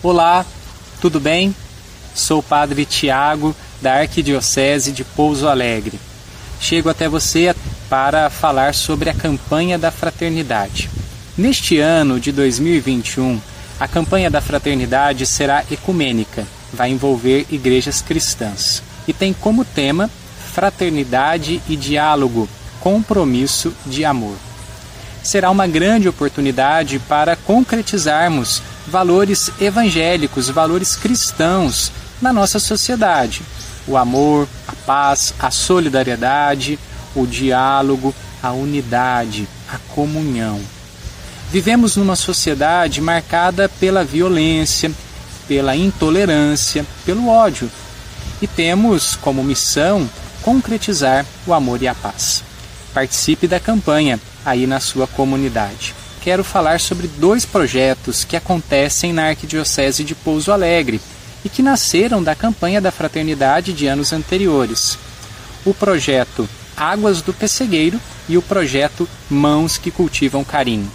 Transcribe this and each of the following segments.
Olá, tudo bem? Sou o Padre Tiago, da Arquidiocese de Pouso Alegre. Chego até você para falar sobre a campanha da fraternidade. Neste ano de 2021, a campanha da fraternidade será ecumênica, vai envolver igrejas cristãs e tem como tema fraternidade e diálogo, compromisso de amor. Será uma grande oportunidade para concretizarmos valores evangélicos, valores cristãos na nossa sociedade. O amor, a paz, a solidariedade, o diálogo, a unidade, a comunhão. Vivemos numa sociedade marcada pela violência, pela intolerância, pelo ódio. E temos como missão concretizar o amor e a paz. Participe da campanha aí na sua comunidade quero falar sobre dois projetos que acontecem na Arquidiocese de Pouso Alegre e que nasceram da campanha da fraternidade de anos anteriores. O projeto Águas do Pessegueiro e o projeto Mãos que Cultivam Carinho.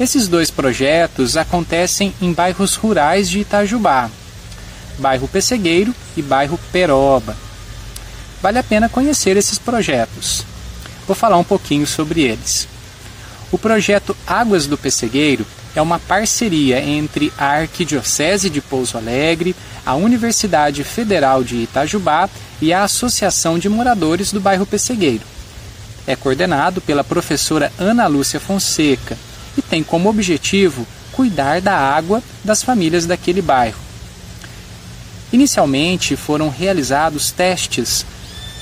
Esses dois projetos acontecem em bairros rurais de Itajubá, bairro Pessegueiro e bairro Peroba. Vale a pena conhecer esses projetos. Vou falar um pouquinho sobre eles. O projeto Águas do Pessegueiro é uma parceria entre a Arquidiocese de Pouso Alegre, a Universidade Federal de Itajubá e a Associação de Moradores do Bairro Pessegueiro. É coordenado pela professora Ana Lúcia Fonseca e tem como objetivo cuidar da água das famílias daquele bairro. Inicialmente foram realizados testes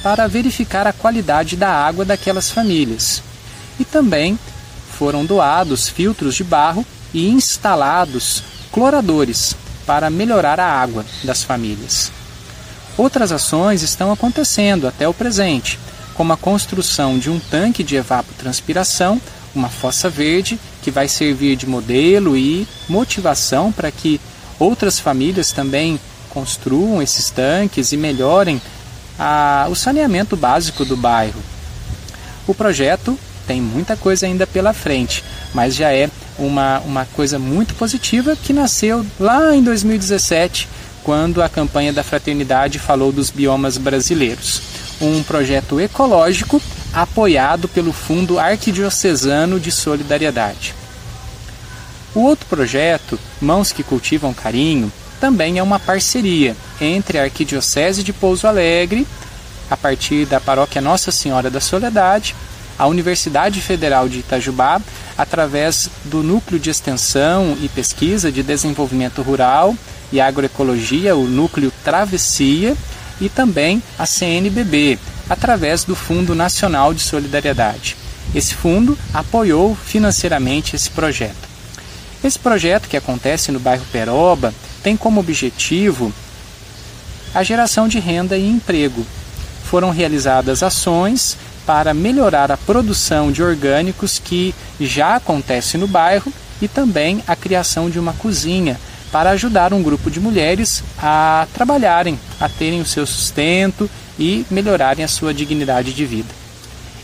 para verificar a qualidade da água daquelas famílias e também foram doados filtros de barro e instalados cloradores para melhorar a água das famílias. Outras ações estão acontecendo até o presente, como a construção de um tanque de evapotranspiração, uma fossa verde, que vai servir de modelo e motivação para que outras famílias também construam esses tanques e melhorem a, o saneamento básico do bairro. O projeto tem muita coisa ainda pela frente, mas já é uma, uma coisa muito positiva que nasceu lá em 2017, quando a campanha da Fraternidade falou dos biomas brasileiros. Um projeto ecológico apoiado pelo Fundo Arquidiocesano de Solidariedade. O outro projeto, Mãos que Cultivam Carinho, também é uma parceria entre a Arquidiocese de Pouso Alegre, a partir da paróquia Nossa Senhora da Soledade, a Universidade Federal de Itajubá, através do Núcleo de Extensão e Pesquisa de Desenvolvimento Rural e Agroecologia, o Núcleo Travessia, e também a CNBB, através do Fundo Nacional de Solidariedade. Esse fundo apoiou financeiramente esse projeto. Esse projeto, que acontece no bairro Peroba, tem como objetivo a geração de renda e emprego. Foram realizadas ações para melhorar a produção de orgânicos que já acontece no bairro e também a criação de uma cozinha para ajudar um grupo de mulheres a trabalharem, a terem o seu sustento e melhorarem a sua dignidade de vida.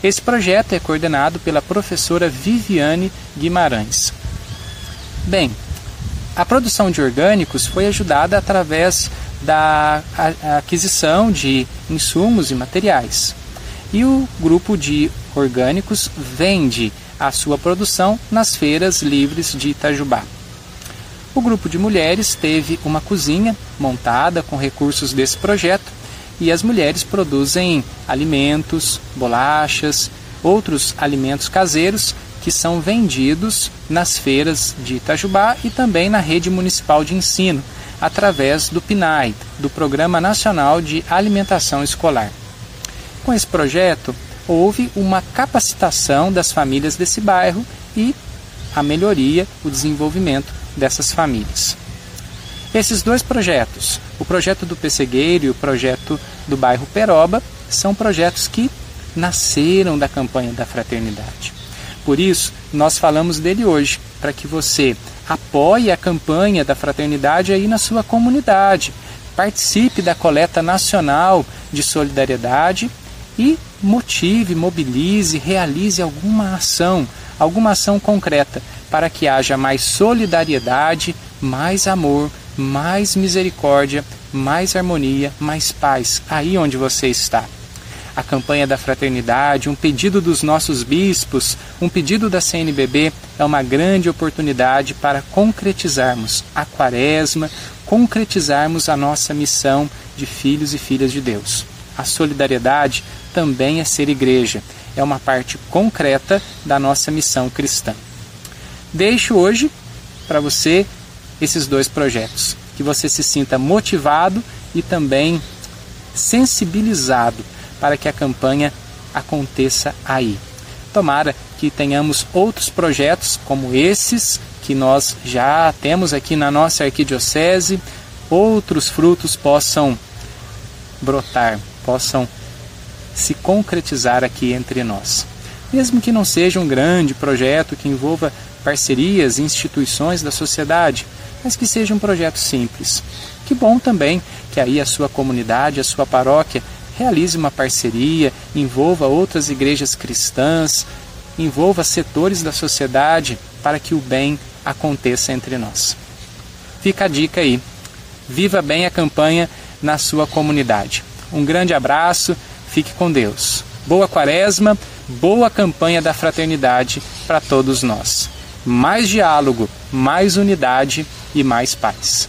Esse projeto é coordenado pela professora Viviane Guimarães. Bem, a produção de orgânicos foi ajudada através da aquisição de insumos e materiais e o grupo de orgânicos vende a sua produção nas feiras livres de Itajubá. O grupo de mulheres teve uma cozinha montada com recursos desse projeto e as mulheres produzem alimentos, bolachas, outros alimentos caseiros que são vendidos nas feiras de Itajubá e também na rede municipal de ensino, através do PNAE, do Programa Nacional de Alimentação Escolar. Com esse projeto, houve uma capacitação das famílias desse bairro e a melhoria, o desenvolvimento dessas famílias. Esses dois projetos, o projeto do Pessegueiro e o projeto do bairro Peroba, são projetos que nasceram da campanha da fraternidade. Por isso, nós falamos dele hoje, para que você apoie a campanha da fraternidade aí na sua comunidade. Participe da coleta nacional de solidariedade e motive, mobilize, realize alguma ação, alguma ação concreta para que haja mais solidariedade, mais amor, mais misericórdia, mais harmonia, mais paz aí onde você está. A campanha da fraternidade, um pedido dos nossos bispos, um pedido da CNBB é uma grande oportunidade para concretizarmos a quaresma, concretizarmos a nossa missão de filhos e filhas de Deus. A solidariedade também é ser igreja, é uma parte concreta da nossa missão cristã. Deixo hoje para você esses dois projetos, que você se sinta motivado e também sensibilizado para que a campanha aconteça aí. Tomara que tenhamos outros projetos como esses que nós já temos aqui na nossa arquidiocese, outros frutos possam brotar, possam se concretizar aqui entre nós. Mesmo que não seja um grande projeto que envolva parcerias e instituições da sociedade, mas que seja um projeto simples. Que bom também que aí a sua comunidade, a sua paróquia realize uma parceria, envolva outras igrejas cristãs, envolva setores da sociedade para que o bem aconteça entre nós. Fica a dica aí. Viva bem a campanha na sua comunidade. Um grande abraço Fique com Deus. Boa quaresma, boa campanha da fraternidade para todos nós. Mais diálogo, mais unidade e mais paz.